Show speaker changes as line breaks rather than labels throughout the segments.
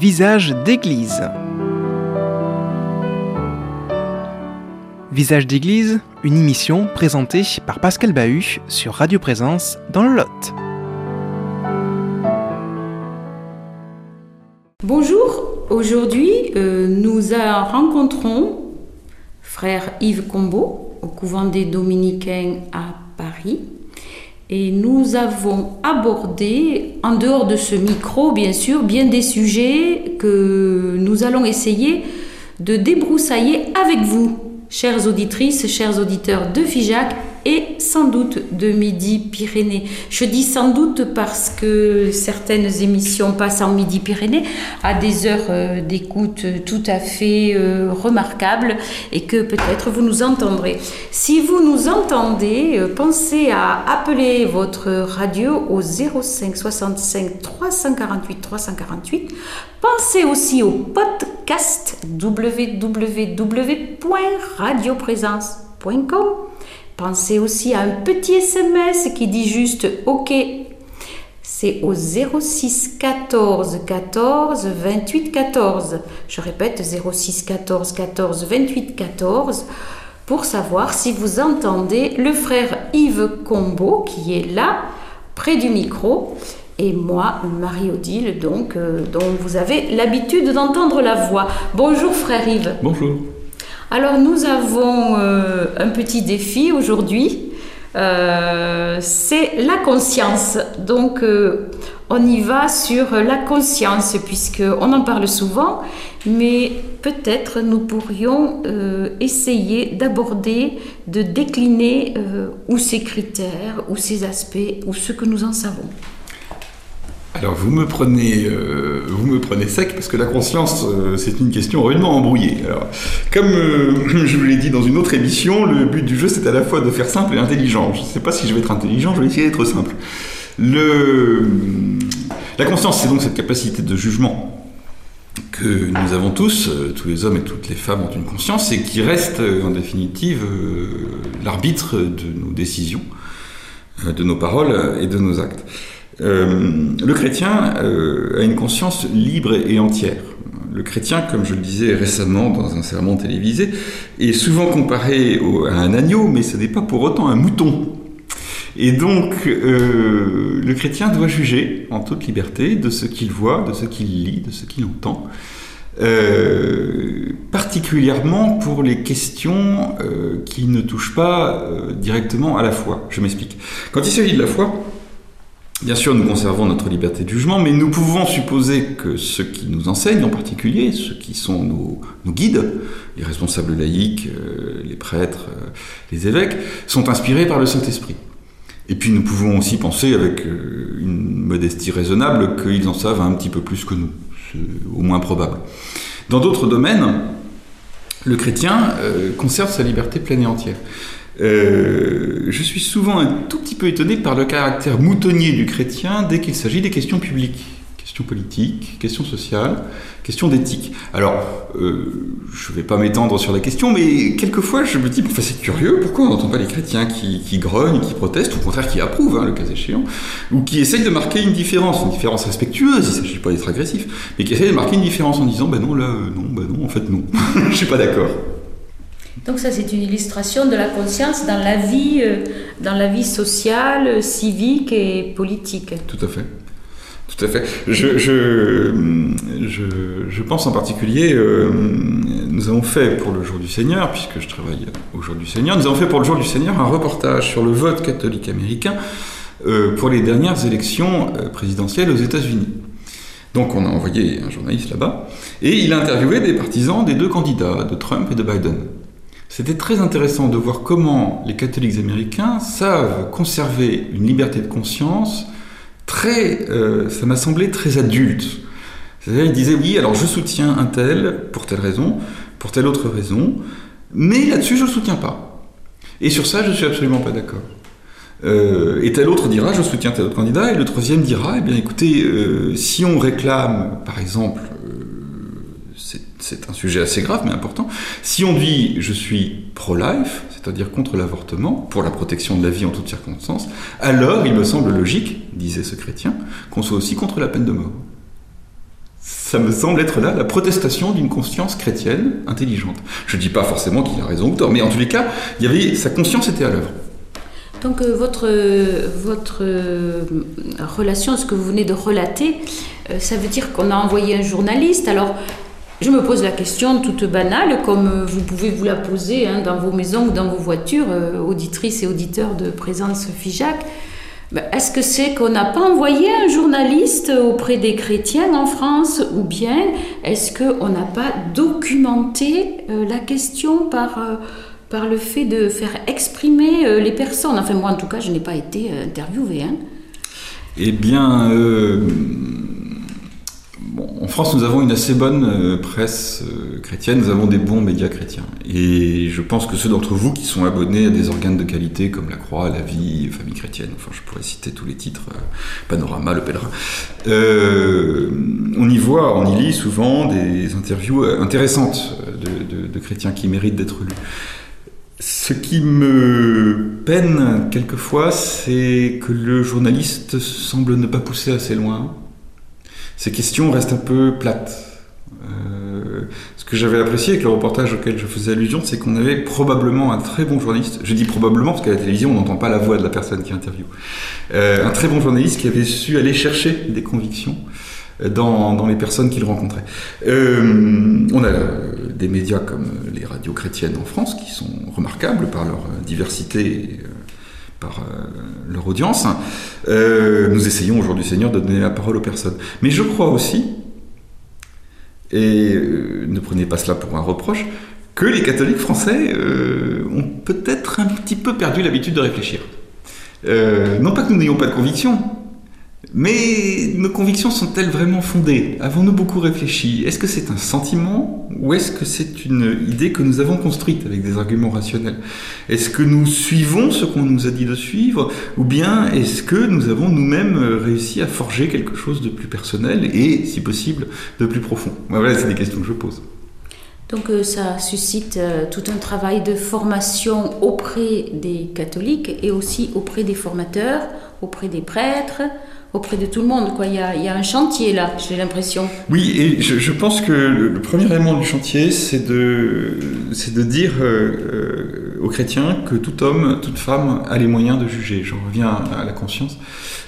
Visage d'église. Visage d'église, une émission présentée par Pascal Bahut sur Radio Présence dans le Lot.
Bonjour, aujourd'hui euh, nous rencontrons frère Yves Combeau au couvent des Dominicains à Paris. Et nous avons abordé, en dehors de ce micro, bien sûr, bien des sujets que nous allons essayer de débroussailler avec vous, chères auditrices, chers auditeurs de FIJAC sans doute de Midi-Pyrénées. Je dis sans doute parce que certaines émissions passent en Midi-Pyrénées à des heures euh, d'écoute tout à fait euh, remarquables et que peut-être vous nous entendrez. Si vous nous entendez, euh, pensez à appeler votre radio au 05 65 348 348. Pensez aussi au podcast www.radioprésence.com Pensez aussi à un petit SMS qui dit juste OK. C'est au 06 14 14 28 14. Je répète 06 14 14 28 14 pour savoir si vous entendez le frère Yves Combo qui est là près du micro et moi, Marie-Odile, donc, euh, dont vous avez l'habitude d'entendre la voix. Bonjour frère Yves.
Bonjour.
Alors nous avons euh, un petit défi aujourd'hui. Euh, c'est la conscience. Donc euh, on y va sur la conscience puisqu'on en parle souvent, mais peut-être nous pourrions essayer d'aborder, de décliner ou ces critères, ou ces aspects, ou ce que nous en savons.
Alors vous me prenez, euh, vous me prenez sec parce que la conscience, euh, c'est une question rudement embrouillée. Alors, comme euh, je vous l'ai dit dans une autre émission, le but du jeu c'est à la fois de faire simple et intelligent. Je ne sais pas si je vais être intelligent, je vais essayer d'être simple. Le... La conscience, c'est donc cette capacité de jugement que nous avons tous, tous les hommes et toutes les femmes ont une conscience et qui reste en définitive l'arbitre de nos décisions, de nos paroles et de nos actes. Euh, le chrétien euh, a une conscience libre et entière. Le chrétien, comme je le disais récemment dans un sermon télévisé, est souvent comparé à un agneau, mais ce n'est pas pour autant un mouton. Et donc, euh, le chrétien doit juger en toute liberté de ce qu'il voit, de ce qu'il lit, de ce qu'il entend, particulièrement pour les questions qui ne touchent pas directement à la foi. Je m'explique. Quand il s'agit de la foi, Bien sûr, nous conservons notre liberté de jugement, mais nous pouvons supposer que ceux qui nous enseignent, en particulier ceux qui sont nos, guides, les responsables laïcs, euh, les prêtres, euh, les évêques, sont inspirés par le Saint-Esprit. Et puis nous pouvons aussi penser avec euh, une modestie raisonnable qu'ils en savent un petit peu plus que nous, c'est au moins probable. Dans d'autres domaines, le chrétien conserve sa liberté pleine et entière. Euh, je suis souvent un tout petit peu étonné par le caractère moutonnier du chrétien dès qu'il s'agit des questions publiques, questions politiques, questions sociales, questions d'éthique. Alors, euh, je ne vais pas m'étendre sur la question, mais quelquefois je me dis, enfin, c'est curieux, pourquoi on n'entend pas les chrétiens qui, grognent, qui protestent, ou au contraire qui approuvent, hein, le cas échéant, ou qui essayent de marquer une différence, une différence respectueuse, il ne s'agit pas d'être agressif, mais qui essayent de marquer une différence en disant, ben non, là, euh, non, ben non, en fait non, je ne suis pas d'accord.
Donc ça, c'est une illustration de la conscience dans la vie, euh, dans la vie sociale, civique et politique.
Tout à fait. Tout à fait. Je, je, je, pense en particulier, euh, nous avons fait pour le Jour du Seigneur, puisque je travaille au Jour du Seigneur, nous avons fait pour le Jour du Seigneur un reportage sur le vote catholique américain euh, pour les dernières élections présidentielles aux États-Unis. Donc on a envoyé un journaliste là-bas, et il a interviewé des partisans des deux candidats, de Trump et de Biden. C'était très intéressant de voir comment les catholiques américains savent conserver une liberté de conscience très, euh, ça m'a semblé très adulte. C'est-à-dire, ils disaient oui, alors je soutiens un tel pour telle raison, pour telle autre raison, mais là-dessus je ne soutiens pas. Et sur ça, je ne suis absolument pas d'accord. Euh, et tel autre dira je soutiens tel autre candidat, et le troisième dira eh bien écoutez, euh, si on réclame par exemple c'est un sujet assez grave mais important. Si on dit je suis pro-life, c'est-à-dire contre l'avortement, pour la protection de la vie en toutes circonstances, alors il me semble logique, disait ce chrétien, qu'on soit aussi contre la peine de mort. ça me semble être là la protestation d'une conscience chrétienne intelligente. Je ne dis pas forcément qu'il a raison ou tort, mais en tous les cas, sa conscience était à l'œuvre.
Donc euh, votre, votre euh, relation, ce que vous venez de relater, euh, ça veut dire qu'on a envoyé un journaliste. Alors, je me pose la question toute banale, comme vous pouvez vous la poser hein, dans vos maisons ou dans vos voitures, auditrices et auditeurs de Présence FIJAC. Ben, est-ce que c'est qu'on n'a pas envoyé un journaliste auprès des chrétiens en France ou bien est-ce qu'on n'a pas documenté la question par par le fait de faire exprimer euh, les personnes? Enfin, moi, en tout cas, je n'ai pas été euh, interviewée. Hein.
Eh bien, euh, en France, nous avons une assez bonne presse chrétienne, nous avons des bons médias chrétiens. Et je pense que ceux d'entre vous qui sont abonnés à des organes de qualité comme La Croix, La Vie, Famille chrétienne, enfin, je pourrais citer tous les titres, Panorama, Le Pèlerin, on y voit, on y lit souvent des interviews intéressantes de chrétiens qui méritent d'être lus. Ce qui me peine quelquefois, c'est que le journaliste semble ne pas pousser assez loin. Ces questions restent un peu plates. Euh, ce que j'avais apprécié avec le reportage auquel je faisais allusion, c'est qu'on avait probablement un très bon journaliste. Je dis probablement parce qu'à la télévision, on n'entend pas la voix de la personne qui interviewe. Euh, un très bon journaliste qui avait su aller chercher des convictions dans, les personnes qu'il rencontrait. Euh, on a des médias comme les radios chrétiennes en France qui sont remarquables par leur diversité. Euh, par euh, leur audience. nous essayons aujourd'hui, Seigneur, de donner la parole aux personnes. Mais je crois aussi, et ne prenez pas cela pour un reproche, que les catholiques français ont peut-être un petit peu perdu l'habitude de réfléchir. non pas que nous n'ayons pas de conviction, mais nos convictions sont-elles vraiment fondées? Avons-nous beaucoup réfléchi? Est-ce que c'est un sentiment ou est-ce que c'est une idée que nous avons construite avec des arguments rationnels? Est-ce que nous suivons ce qu'on nous a dit de suivre ou bien est-ce que nous avons nous-mêmes réussi à forger quelque chose de plus personnel et, si possible, de plus profond? Voilà, c'est des questions que je pose.
Donc euh, ça suscite euh, tout un travail de formation auprès des catholiques et aussi auprès des formateurs, auprès des prêtres, auprès de tout le monde. Quoi. Il, y a, un chantier là, j'ai l'impression.
Oui, et je, pense que le, premier élément du chantier, c'est de, de dire euh, euh, aux chrétiens que tout homme, toute femme a les moyens de juger. J'en reviens à, la conscience.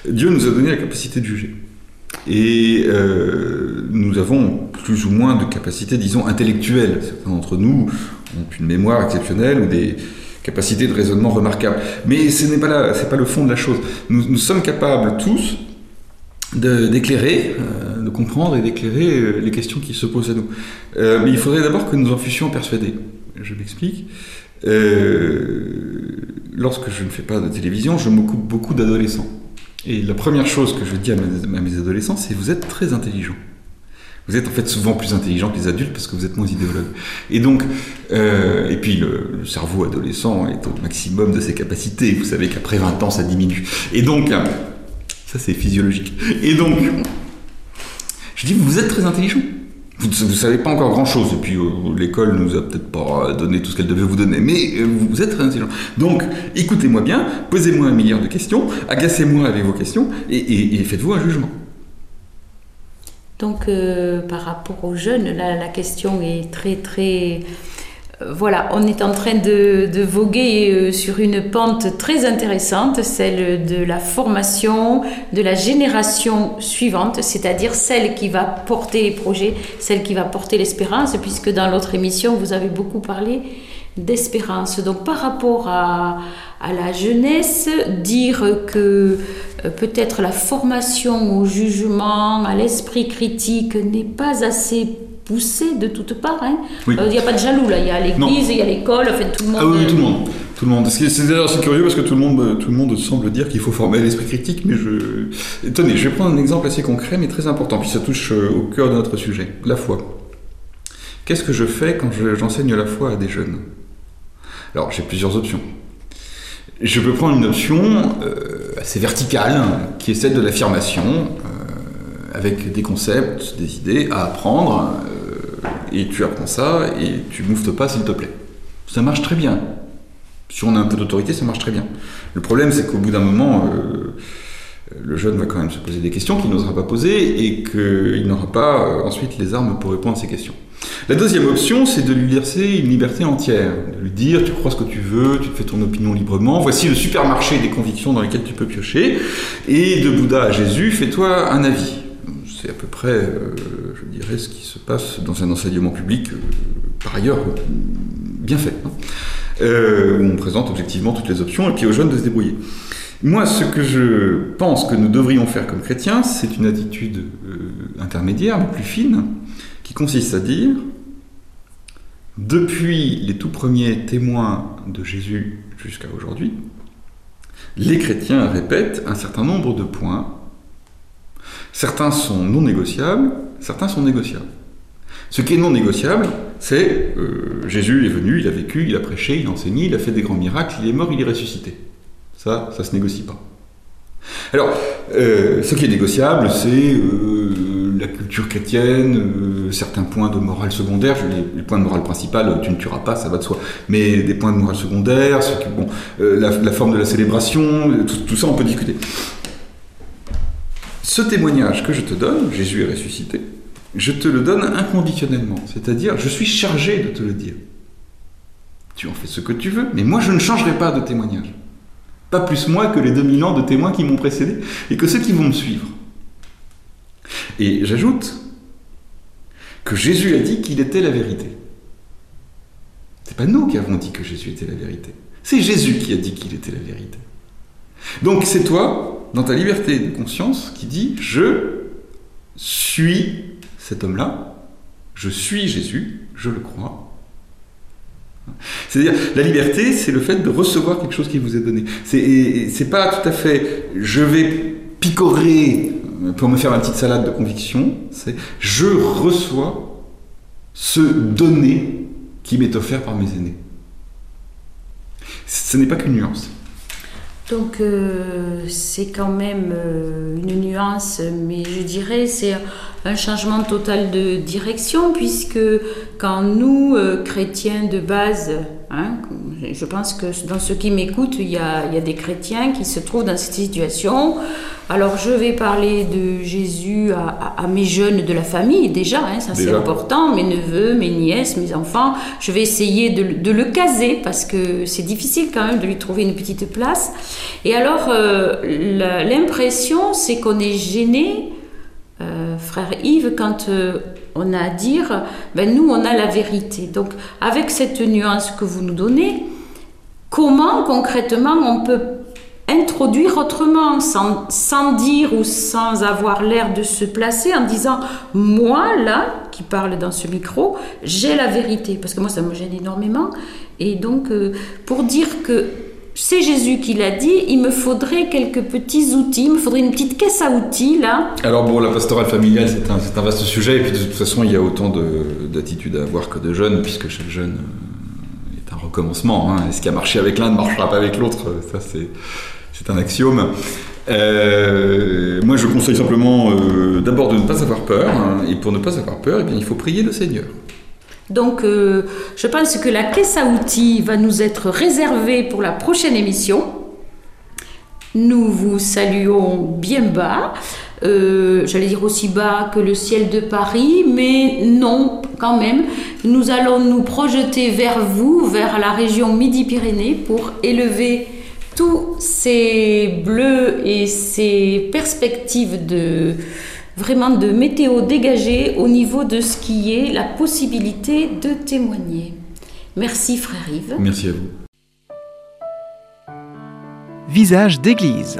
Dieu nous a donné la capacité de juger. Et euh, nous avons plus ou moins de capacités, disons, intellectuelles. Certains d'entre nous ont une mémoire exceptionnelle ou des, capacités de raisonnement remarquables. Mais ce n'est pas, pas le fond de la chose. Nous sommes capables tous d'éclairer, euh, de, comprendre et d'éclairer euh, les questions qui se posent à nous. Euh, mais il faudrait d'abord que nous en fussions persuadés. Je m'explique. lorsque je ne fais pas de télévision, je m'occupe beaucoup d'adolescents. Et la première chose que je dis à mes, à mes adolescents, c'est vous êtes très intelligents. Vous êtes en fait souvent plus intelligent que les adultes parce que vous êtes moins idéologue. Et donc, et puis le, cerveau adolescent est au maximum de ses capacités. Vous savez qu'après 20 ans, ça diminue. Et donc, ça, c'est physiologique. Et donc, je dis, vous êtes très intelligent. Vous ne savez pas encore grand-chose. Et puis, euh, l'école nous a peut-être pas donné tout ce qu'elle devait vous donner. Mais euh, vous êtes très intelligent. Donc, écoutez-moi bien, posez-moi un milliard de questions, agacez-moi avec vos questions, et, faites-vous un jugement.
Donc, euh, par rapport aux jeunes, la question est très, très voilà, on est en train de, voguer euh, sur une pente très intéressante, celle de la formation de la génération suivante, c'est-à-dire celle qui va porter les projets, celle qui va porter l'espérance, puisque dans l'autre émission, vous avez beaucoup parlé d'espérance. Donc par rapport à, la jeunesse, dire que euh, peut-être la formation au jugement, à l'esprit critique n'est pas assez poussé de toutes parts. Hein. Euh, il n'y a pas de jaloux là, il y a l'église, il y a l'école, en fait tout le monde.
Ah oui, tout le monde. Tout le monde. C'est d'ailleurs curieux parce que tout le monde, tout le monde semble dire qu'il faut former l'esprit critique, mais je. Tenez, je vais prendre un exemple assez concret mais très important, puis ça touche euh, au cœur de notre sujet, la foi. Qu'est-ce que je fais quand j'enseigne la foi à des jeunes? Alors, j'ai plusieurs options. Je peux prendre une option euh, assez verticale, qui est celle de l'affirmation, avec des concepts, des idées à apprendre, et tu apprends ça et tu mouftes pas s'il te plaît. Ça marche très bien. Si on a un peu d'autorité, ça marche très bien. Le problème, c'est qu'au bout d'un moment, euh, le jeune va quand même se poser des questions qu'il n'osera pas poser et qu'il n'aura pas euh, ensuite les armes pour répondre à ces questions. La deuxième option, c'est de lui laisser une liberté entière, de lui dire tu crois ce que tu veux, tu te fais ton opinion librement, voici le supermarché des convictions dans lesquelles tu peux piocher, et de Bouddha à Jésus, fais-toi un avis. C'est à peu près, euh, je dirais, ce qui se passe dans un enseignement public, euh, par ailleurs, bien fait, hein. où on présente objectivement toutes les options et puis aux jeunes de se débrouiller. Moi, ce que je pense que nous devrions faire comme chrétiens, c'est une attitude euh, intermédiaire, mais plus fine, qui consiste à dire, depuis les tout premiers témoins de Jésus jusqu'à aujourd'hui, les chrétiens répètent un certain nombre de points. Certains sont non négociables, certains sont négociables. Ce qui est non négociable, c'est euh, Jésus est venu, il a vécu, il a prêché, il a enseigné, il a fait des grands miracles, il est mort, il est ressuscité. Ça, ça se négocie pas. Alors, euh, ce qui est négociable, c'est euh, la culture chrétienne, certains points de morale secondaire. Les, points de morale principale, tu ne tueras pas, ça va de soi. Mais des points de morale secondaire, la, forme de la célébration, tout, ça, on peut discuter. Ce témoignage que je te donne, Jésus est ressuscité, je te le donne inconditionnellement. C'est-à-dire, je suis chargé de te le dire. Tu en fais ce que tu veux, mais moi, je ne changerai pas de témoignage. Pas plus moi que les 2000 ans de témoins qui m'ont précédé et que ceux qui vont me suivre. Et j'ajoute que Jésus a dit qu'il était la vérité. C'est pas nous qui avons dit que Jésus était la vérité. C'est Jésus qui a dit qu'il était la vérité. Donc c'est toi, dans ta liberté de conscience, qui dis je suis cet homme-là, je suis Jésus, je le crois, c'est-à-dire, la liberté, c'est le fait de recevoir quelque chose qui vous est donné. C'est pas tout à fait je vais picorer pour me faire ma petite salade de conviction, c'est je reçois ce donné qui m'est offert par mes aînés. Ce n'est pas qu'une nuance.
Donc euh, c'est quand même euh, une nuance, mais je dirais c'est un changement total de direction, puisque quand nous, euh, chrétiens de base, hein, je pense que dans ceux qui m'écoutent, il y, a, il y, a, des chrétiens qui se trouvent dans cette situation. Alors je vais parler de Jésus à, à, à mes jeunes de la famille, déjà, hein, ça c'est important, mes neveux, mes nièces, mes enfants. Je vais essayer de, de le caser, parce que c'est difficile quand même de lui trouver une petite place. Et alors, euh, l'impression, c'est qu'on est gêné euh, frère Yves, quand euh, on a à dire, ben nous, on a la vérité. Donc, avec cette nuance que vous nous donnez, comment concrètement on peut introduire autrement, sans, sans dire ou sans avoir l'air de se placer, en disant, moi, là, qui parle dans ce micro, j'ai la vérité. Parce que moi, ça me gêne énormément. Et donc, euh, pour dire que c'est Jésus qui l'a dit, il me faudrait quelques petits outils, il me faudrait une petite caisse à outils là.
Alors bon, la pastorale familiale, c'est un, un, vaste sujet, et puis de toute façon, il y a autant d'attitudes à avoir que de jeunes, puisque chaque jeune recommencement. Hein. Ce qui a marché avec l'un ne marchera pas avec l'autre, ça c'est un axiome. Euh, moi, je conseille simplement euh, d'abord de ne pas avoir peur, hein, et pour ne pas avoir peur, eh bien, il faut prier le Seigneur.
Donc, euh, je pense que la caisse à outils va nous être réservée pour la prochaine émission. Nous vous saluons bien bas. Euh, j'allais dire aussi bas que le ciel de Paris, mais non, quand même. Nous allons nous projeter vers vous, vers la région Midi-Pyrénées, pour élever tous ces bleus et ces perspectives de, vraiment de météo dégagée au niveau de ce qui est la possibilité de témoigner. Merci frère Yves.
Merci à vous.
Visage d'église.